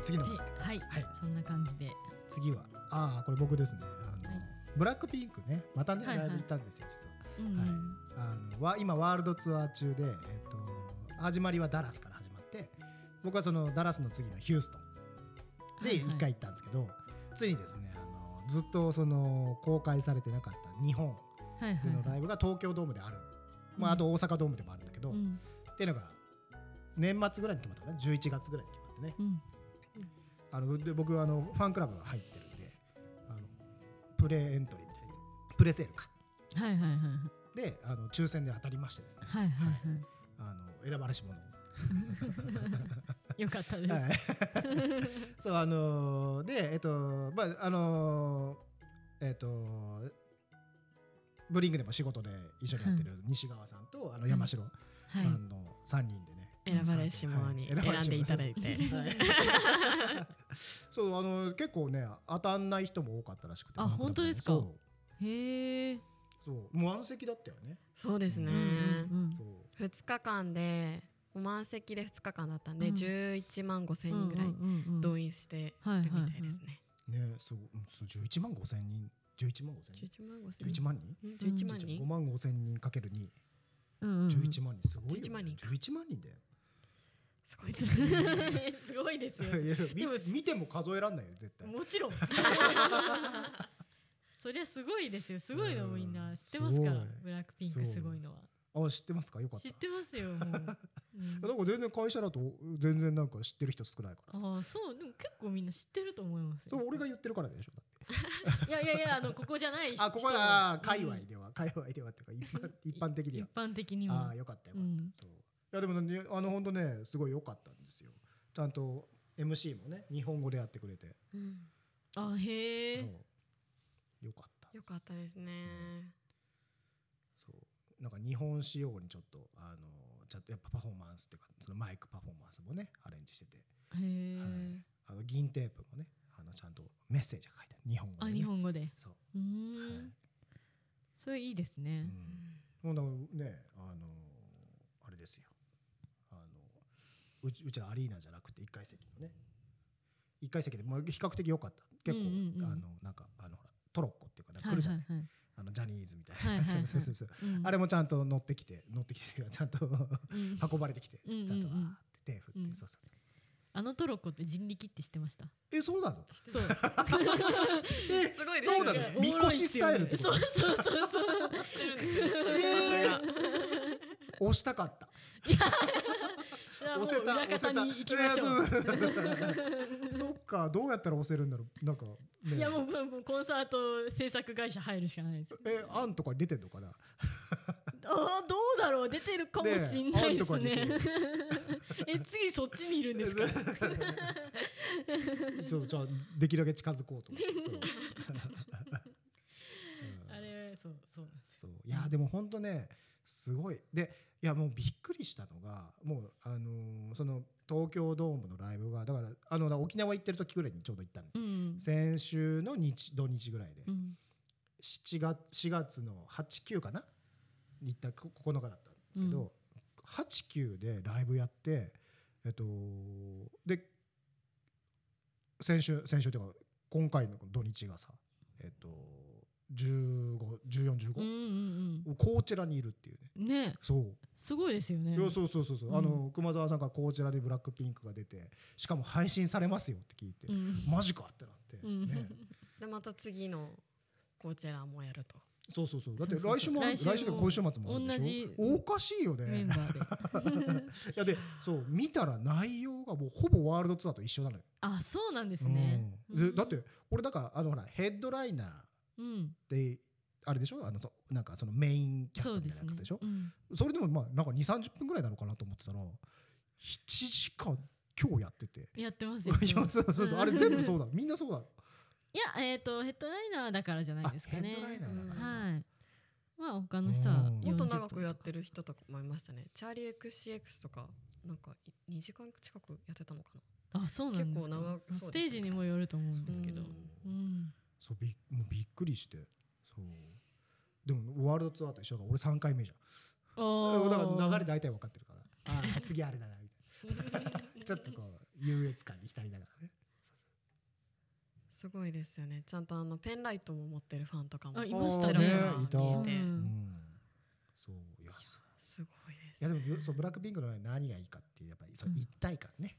か次の。ではい、はい。そんな感じで。次はああこれ僕ですね。あの、はい。ブラックピンクね。またね、はいはいライブ行ったんですよ実は。うんはい。あのわ今ワールドツアー中で、えっと始まりはダラスから始まって僕はそのダラスの次のヒューストン。ではいはい。1回行ったんですけど、ついにですねあのずっとその公開されてなかった日本はいはい。でのライブが東京ドームである、まあ、うん。あと大阪ドームでもあるんだけど、っうん。ていうのが年末ぐらいに決まったかな。11月ぐらいに決まってね。うんあので僕あのファンクラブが入ってるんであのプレエントリーみたいな。プレセールか。はいはいはいであの抽選で当たりましてですね。はいはいはい。あの選ばれし者よかったです、はい。そうあのーでえっとまああのーえっとブリングでも仕事で一緒にやってる西川さんとあの山城はいさんの3人でね、選ばれし者にはい。選んでいただいて。はい。そうあの結構ね当たんない人も多かったらしくてあ本当ですか？そう。へえそう。満席だったよね。そうですね、うんうんそう。2日間で満席で2日間だったんで、うん。11万5千人ぐらい動員してるみたいですね。ねそううんそう11万5千人。11万5千人？11万5千11万人？人。11万5人。万5千人かける2うんうんうん。11万人。すごいよ、ね、11万人か。11万人だよすごいですご いですよでも見見ても数えらんないよ絶対。もちろん。そりゃすごいですよ。すごいのうんみんな知ってますから。ブラックピンクすごいのは。あ知ってますか？よかった。知ってますよもう、うん。なんか全然会社だと全然なんか知ってる人少ないからさ。ああそうでも結構みんな知ってると思いますよ。それ俺が言ってるからでしょだって。いやいやいやあのここじゃない人。あここだ。うん界隈では。界隈ではっていうか一般一般的には。一般的にも。ああよかったよかった、うん。そう。いやでもねあの本当ねすごい良かったんですよ。ちゃんと MC もね日本語でやってくれて、うん。あへそえう。よかったよかったですね。そう。なんか日本仕様にちょっとあのちゃんとやっぱパフォーマンスっていうかそのマイクパフォーマンスもねアレンジしてて、へえ、はい。あの銀テープもねあのちゃんとメッセージが書いてある。日本語で、あね、日本語で。そう、うーん、はい。それいいですうね、ん、もうだからねあのあれですようちうちらアリーナじゃなくて1階席のね。1階席でもう比較的良かった。結構、うんうんうん。あのなんかあのほらトロッコっていうか、ね、はい来るじゃない、はいはいあのジャニーズみたいな、はいはいはい。そうそうそう。うん。あれもちゃんと乗ってきて乗ってきてちゃんとうん。運ばれてきて、うんちゃんとわーって手振って、うん。そうそう。そうあのトロッコって人力って知ってました？えそうなの？そう。えすごいそうなね。のみこしスタイルってそうそうそうそう。してるんですよ。それが。押したかった押せた裏方に行きましょう。押せたそっかどうやったら押せるんだろう。なんか、ね、いやもうコンサート制作会社入るしかないです。えアンとか出てんのかな？あーどうだろう。出てるかもしんないですね。ねえ 次そっちにいるんですか？そうじゃあできるだけ近づこうと。思ってそう。うんあれそうそうなんですよ。そう。いやでも本当ねすごい。でいやもうびっくりしたのがもうあのーその東京ドームのライブがだからあの沖縄行ってる時ぐらいにちょうど行ったの、うん先週の日土日ぐらいで、うん。7月4月の89かな？に行ったこ9日だったんですけど、89でライブやってえっとで先週先週というか今回の土日がさえっと151415、うんうんコーチェラにいるっていうね。うんね。そう、すごいですよね。いやそうそうそうそう、うん。あの熊沢さんがコーチェラでブラックピンクが出てしかも配信されますよって聞いて、うん。マジかってなって、うん。ね、でまた次のコーチェラもやると。そうそうそう。だってそうそうそう。来週も来週とか今週末もあるで同しじ。ょおかしいよね。メンバーで。いやでそう見たら内容がもうほぼワールドツアーと一緒なのよ、あそうなんですね。うん。でだって俺だからあのほらヘッドライナーっうん。てあれでしょ？あのそなんかそのメインキャストみたいな方でしょ？うん。それでもまあなんか2 3 0分ぐらいなのかなと思ってたら7時間今日やってて。やってますよ。いやそうそうそう。あれ全部そうだ。みんなそうだ いやえっとヘッドライナーだからじゃないですかね。あヘッドライナーだから。はい。まあ他の人はうん。もっと40長くやってる人とかもいましたね。チャーリー XCX とかなんかい2時間近くやってたのかな。あそうなんですか。結構長くそうですねステージにもよると思うんですけど。うん。うん。そうびもうびっくりしてでもワールドツアーと一緒だから俺3回目じゃん。だから流れ大体分かってるから。ああ次あれだなみたいな。ち ちょっとこう優越感に浸りながらね。すごいですよね。ちゃんとあのペンライトも持ってるファンとかも。あいましたね。いた。うん。うん。そういやそう。すごいですいやでもブそうブラックピンクの何がいいかっていうやっぱりそのうん。一体感ね、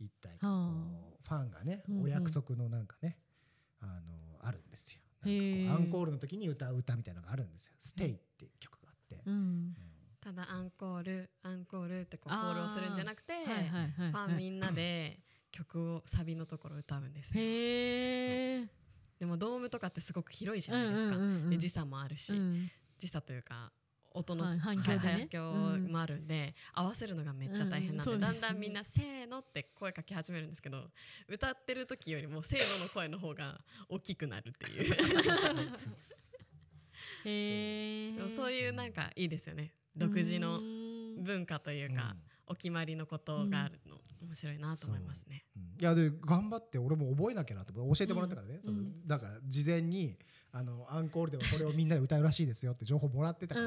一体感。はこうファンがね、うんうん。お約束のなんかねあのあるんですよなんかこうアンコールの時に歌う歌みたいなのがあるんですよ「ステイっていう曲があって、ただアンコールアンコールってこうコあーールをするんじゃなくて、ファンみんなで曲をサビのところ歌うんですよでもドームとかってすごく広いじゃないですか、で時差もあるし、うん。時差というか音の、はい反響でね。反響もあるんで、合わせるのがめっちゃ大変なんで,、うんうんそうですね。だんだんみんな「せーの」って声かけ始めるんですけど歌ってる時よりも「せーの」の声の方が大きくなるっていう。へえでもそういうなんかいいですよね。独自の文化というか、お決まりのことがあるの、面白いなと思いますね。うん。いやで頑張って俺も覚えなきゃなと思って教えてもらったからね、うん。そのなんか事前にあのアンコールではこれをみんなで歌うらしいですよって情報もらってたから、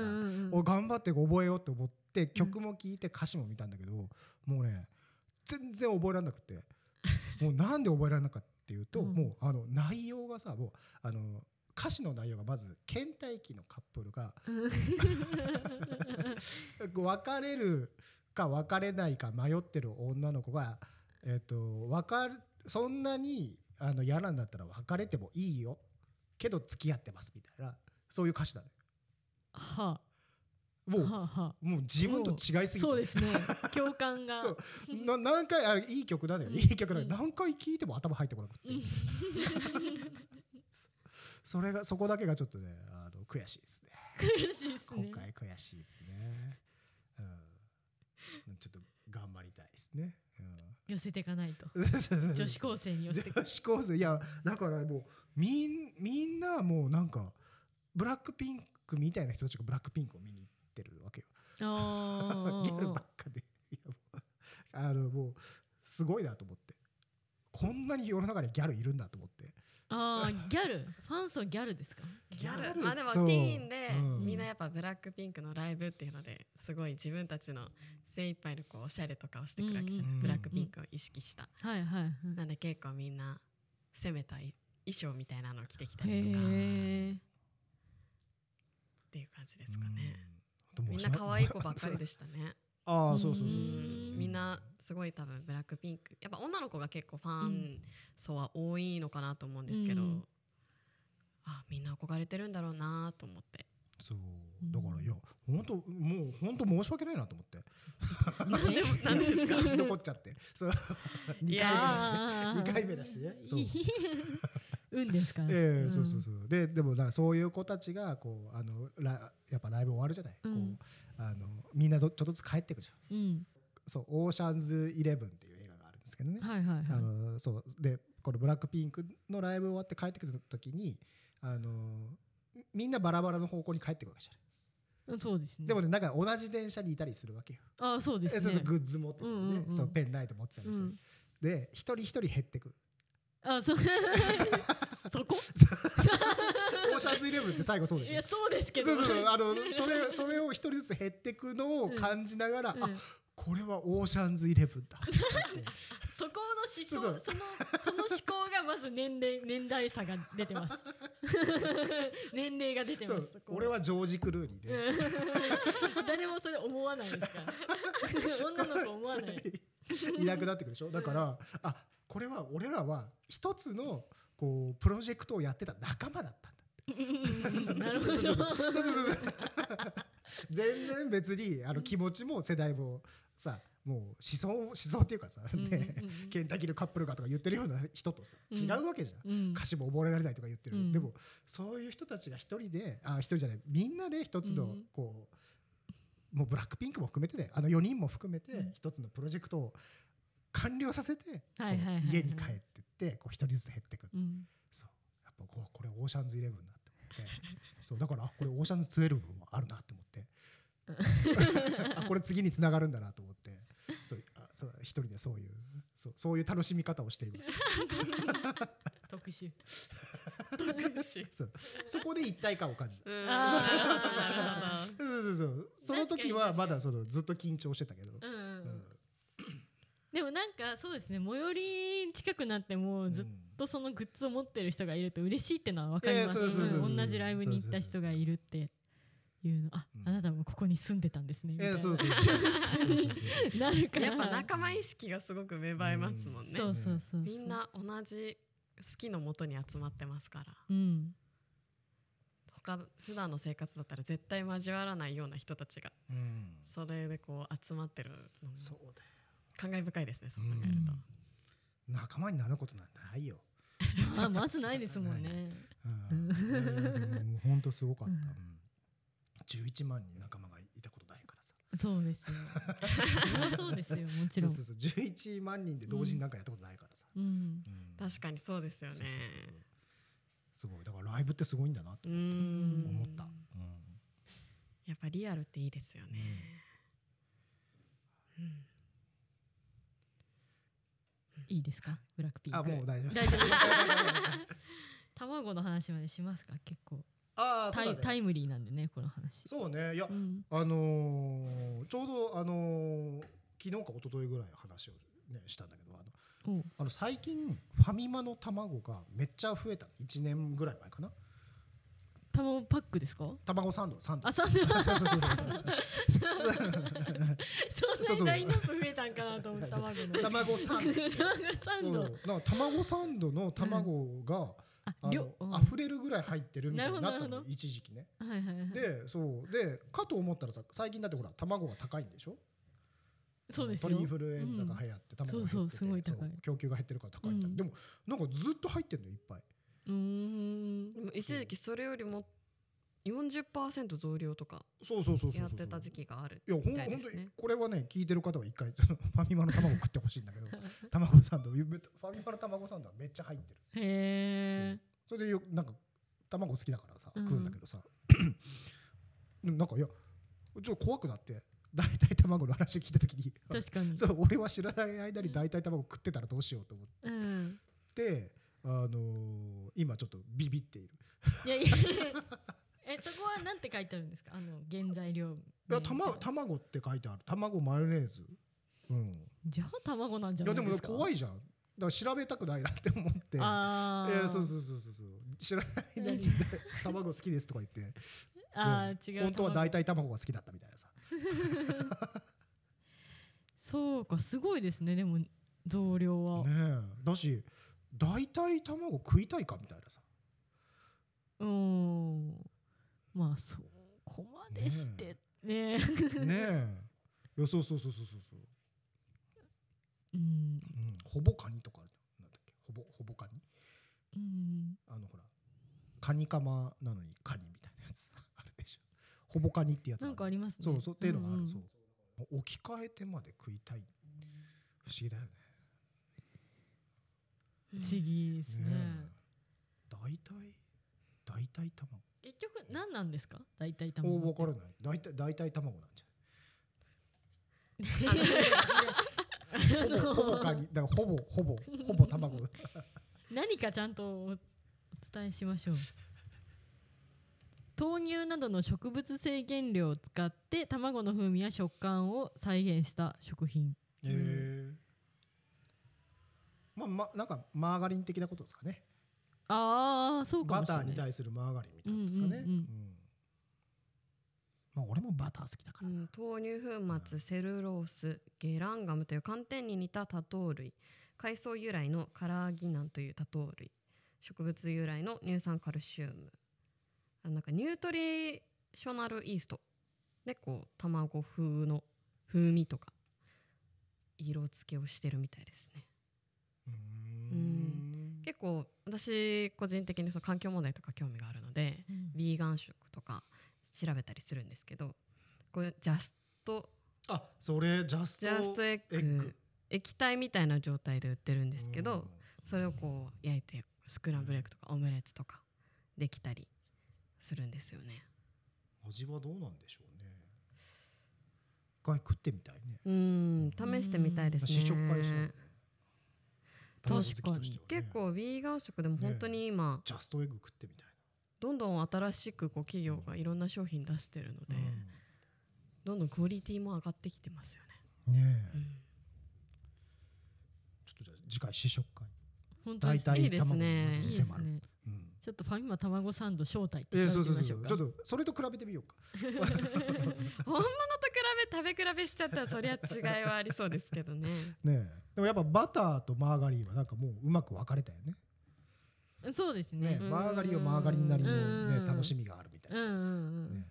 お頑張って覚えようって思って曲も聴いて歌詞も見たんだけど、もうね全然覚えられなくて もうなんで覚えられなかったっていうと、うん。もうあの内容がさもうあの歌詞の内容がまず倦怠期のカップルが 別れるか別れないか迷ってる女の子が、えっと別れそんなにあの嫌なんだったら別れてもいいよけど付き合ってますみたいなそういう歌詞なのよ。はもうははもう自分と違いすぎて。そうですね。共感が。そう。な何回あれいい曲だねいい曲だねうん。何回聴いても頭入ってこなくて。うん。それがそこだけがちょっとねあの悔しいですね。悔しいです今ね回悔しいですね。うん。ちょっと頑張りたいですね、寄せていかないと。うん、女子高生に寄せてい女子高生いやだからもうみんみんなもうなんかブラックピンクみたいな人たちがブラックピンクを見に行ってるわけよ。あギャルばっかで。いやもうあのもうすごいなと思って。こんなに世の中にギャルいるんだと思って。あーギャル？ファン層ギャルですか？ギャギャルルまあでもティーンで、うん。みんなやっぱブラックピンクのライブっていうのですごい自分たちの精一杯のこうおしゃれとかをしてくるわけじゃないですか、うん。ブラックピンクを意識した、はいはいはい。なんで結構みんな攻めた衣装みたいなのを着てきたりへとか。っえていう感じですかね、うん。みんな可愛い子ばっかりでしたね。ああそうそうそうそう。うん。みんなすごい多分ブラックピンク。やっぱ女の子が結構ファうン層は多いのかなと思うんですけど、うんあみんな憧れてるんだろうなと思って。そう。だからいや本当もう本当申し訳ないなと思って。なんでなんでですか？勝ち残っちゃって。そう。2回目だしね。あー。二回目だしね。そう。運ですかええそうそうそう。ででもなそういう子たちがこうあのラやっぱライブ終わるじゃない、うん。こうあのみんなどちょっとずつ帰ってくじゃん。うん。そうオーシャンズイレブンっていう映画があるんですけどね、はいはいはい。あのそう。でこのブラックピンクのライブ終わって帰ってくる時にあのみんなバラバラの方向に帰ってくるわけじゃない、そうですね。でもねなんか同じ電車にいたりするわけよ、あーそうですね。えそうそうグッズ持ってたりね、うんうんうん。そうペンライト持ってたりして、うん。で一人一人減ってく。あそう。そこ？オーシャンズイレブンって最後そうでしょ。いやそうですけど。そうそうそう。あのそれそれを一人ずつ減ってくのを感じながら、うん。あこれはオーシャンズイレブンだ そこの思想そのその思考がまず年齢年代差が出てます 年齢が出てます俺はジョージ・クルーニーで、う ん誰もそれ思わないですから。女の子思わない。いなくなってくるでしょ？だからあこれは俺らは一つのこうプロジェクトをやってた仲間だったんだうんなるほど。そう。そうそうそうそう。全然別にあの気持ちも世代もさもう思想思想っていうかさ、ねうんケンタッキーのカップルがとか言ってるような人とさうん。違うわけじゃん、うん。歌詞も覚えられないとか言ってる、うん。でもそういう人たちが一人であ一人じゃないみんなで一つのうん。こう、もうブラックピンクも含めてねあの4人も含めてうん。一つのプロジェクトを完了させて、家に帰ってってこう一人ずつ減っていく、うん。そう。やっぱこうこれオーシャンズイレブンだって思って。そうだからあこれオーシャンズ12もあるなって思って。あこれ次につながるんだなと思ってそうあそう一人でそういうそうそういう楽しみ方をしていました特殊 そう。そこで一体感を感じた。そうそうそう。その時はまだそのずっと緊張してたけど、うん。うん。うんででもなんかそうですね。最寄り近くなってもずっとそのグッズを持ってる人がいると嬉しいってのは分かります同じライブに行った人がいるっていうの。あ、うん。あなたもここに住んでたんですね。みたいな。えーそうそう。そうそうそうそう。なるからやっぱ仲間意識がすごく芽生えますもんね。そうそうそうそう。みんな同じ好きのもとに集まってますから。うん。他普段の生活だったら絶対交わらないような人たちがうん。それでこう集まってるのもそうだよ。感慨深いですね。そう考えると。仲間になることなんてないよ。まあまずないですもんね。うん。本当すごかった、ううんん、11万人仲間がいたことないからさ。そうですよ。そうですよもちろん。そうそうそう。11万人で同時になんかやったことないからさ、うん。うん。確かにそうですよね。そうそう。そうそう。すごい。だからライブってすごいんだなと思った、うん。やっぱリアルっていいですよね。うん。いいですか？ブラックピンク。あもう大丈夫。大丈夫です。卵の話までしますか？結構タイ,、ああそうだね。タイムリーなんでねこの話。そうね。いや、うん。あのーちょうどあのー昨日か一昨日ぐらい話をねしたんだけどあのあの最近ファミマの卵がめっちゃ増えた1年ぐらい前かな。卵パックですか？卵サンドサンド。あサンド。そうそうそうそう。そんなにラインナップ増えたんかなと思った 卵の。卵サンド。卵サンド。卵サンドの卵が、ああ量うん。れるぐらい入ってるみたいになったの一時期ね。はいはいはい。でそう。でかと思ったらさ最近だってほら卵が高いんでしょ？そうですよ。鳥インフルエンザが流行って、卵が減ってて供給が減ってるから高いみたいな、うん。でもなんかずっと入ってるのいっぱい。うーん。でも一時期それよりも40%増量とかそうそうそうそうそうやってた時期があるいやほんみたいで本当に。これはね聞いてる方は一回ファミマの卵食ってほしいんだけど 卵サンドファミマの卵サンドはめっちゃ入ってる。へえそれでよなんか卵好きだからさうん。食うんだけどさ、でもなんかいやちょっと怖くなって 大体卵の話を聞いた時に確かに。そう俺は知らない間に大体卵食ってたらどうしようと思っうん。て、あのー今ちょっとビビっている。いやいや。えそこはなんて書いてあるんですか？あの原材料いや名卵卵って書いてある。卵マヨネーズ。うん。じゃあ卵なんじゃないですか？い怖いじゃんだから調べたくないなって思って。あー。いやそうそうそうそうそう。知らない間に 卵好きですとか言って。あー違う本当は大体体卵が好きだったみたいなさそうかすごいですねでも増量は、ねえ。だし大体卵食いたいかみたいなさ。うーん。まあそこまでしてね。ねえ。いやそうそうそうそうそうそう、うん。うん、ほぼカニとかなんだっけ？ほぼほぼカニ？うん。あのほらカニカマなのにカニみたいなやつ あるでしょ。ほぼカニってやつなんかありますね。そうそうっていうのがある、んん。そう。置き換えてまで食いたい。不思議だよね。不思議ですね。ね大体大体卵。結局何なんですか？大体お卵分からない。大体大体卵なんじゃない？ほぼほぼカニ。だからほぼほぼほぼ卵。何かちゃんとおお伝えしましょう。豆乳などの植物性原料を使って卵の風味や食感を再現した食品。へえまあまなんかマーガリン的なことですかね。ああそうかバもしれないです。ターに対するマーガリンみたいなことですかね、うんうんうんうんまあ俺もバター好きだから。な、うん、豆乳粉末セルロースゲランガムという寒天に似た多糖類。海藻由来のカラーギナンという多糖類。植物由来の乳酸カルシウム。あなんかニュートリショナルイーストでこう卵風の風味とか色付けをしてるみたいですね。うーん。結構私個人的にその環境問題とか興味があるのでうん。ビーガン食とか調べたりするんですけどこれジャストあそれジャストジャストエッグ液体みたいな状態で売ってるんですけど、うん。それをこう焼いてスクランブルエッグとかオムレツとかできたりするんですよね。味はどうなんでしょうね。一回食ってみたいね。うーん試してみたいですね。試食会したいね卵好きとしてはね。結構ビーガン食でも本当に今、ジャストエッグ食ってみたいどんどん新しくこう企業がいろんな商品出してるので、な、どんどんクオリティも上がってきてますよね。ね。え。うん。次回試食会。本当です。大体いいです卵ねのいいですね。うん。ちょっとファミマ卵サンド招待ってえー、調そうそうそう。べてみましょうか。ちょっとそれと比べてみようか。本物と比べ食べ比べしちゃったらそりゃ違いはありそうですけどね。ねえ。でもやっぱバターとマーガリンはなんかもううまく分かれたよねそうですね。ねマーガリンはマーガリンなりの、うんね、楽しみがあるみたいな、うんうんうん、ね。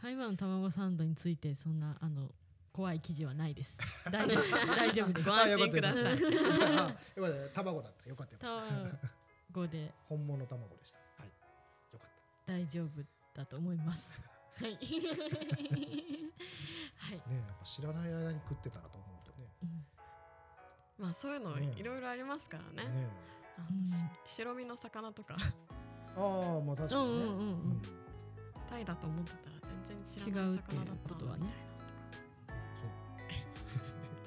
ファミマの卵サンドについてそんなあの怖い記事はないです。大丈夫大丈夫です。ご安心ください。じゃあ卵だったよかったよ。かった卵で。本物卵でした。はい。よかっ大丈夫だと思います。はい。はい、たねやっぱ知らない間に食ってたらと思うとね。うん。まあそういうのね。いろいろありますからね。ね白身の魚とか。ああまあ確かにね、うんうんうんうん。タイだと思ってたら全然知らない魚だった違うっていうことはね。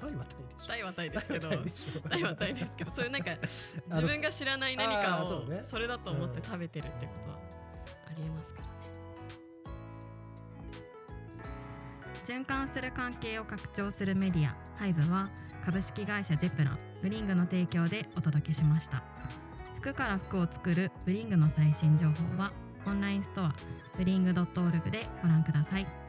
タイはタイでしょ。タイはタイですけど。タイはタイですけど。そういうなんか 自分が知らない何かをそれだと思って食べてるってことはありえますからね。循環する関係を拡張するメディア。ハイブは株式会社ジェプランブリングの提供でお届けしました。服から服を作るブリングの最新情報はオンラインストアブリング .org でご覧ください。